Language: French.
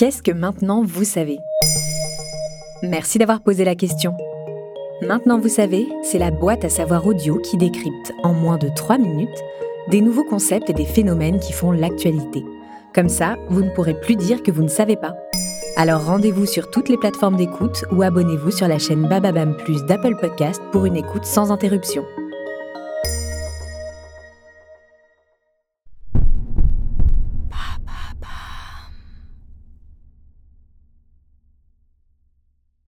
Qu'est-ce que maintenant vous savez? Merci d'avoir posé la question. Maintenant vous savez, c'est la boîte à savoir audio qui décrypte en moins de 3 minutes des nouveaux concepts et des phénomènes qui font l'actualité. Comme ça, vous ne pourrez plus dire que vous ne savez pas. Alors rendez-vous sur toutes les plateformes d'écoute ou abonnez-vous sur la chaîne Bababam Plus d'Apple Podcast pour une écoute sans interruption.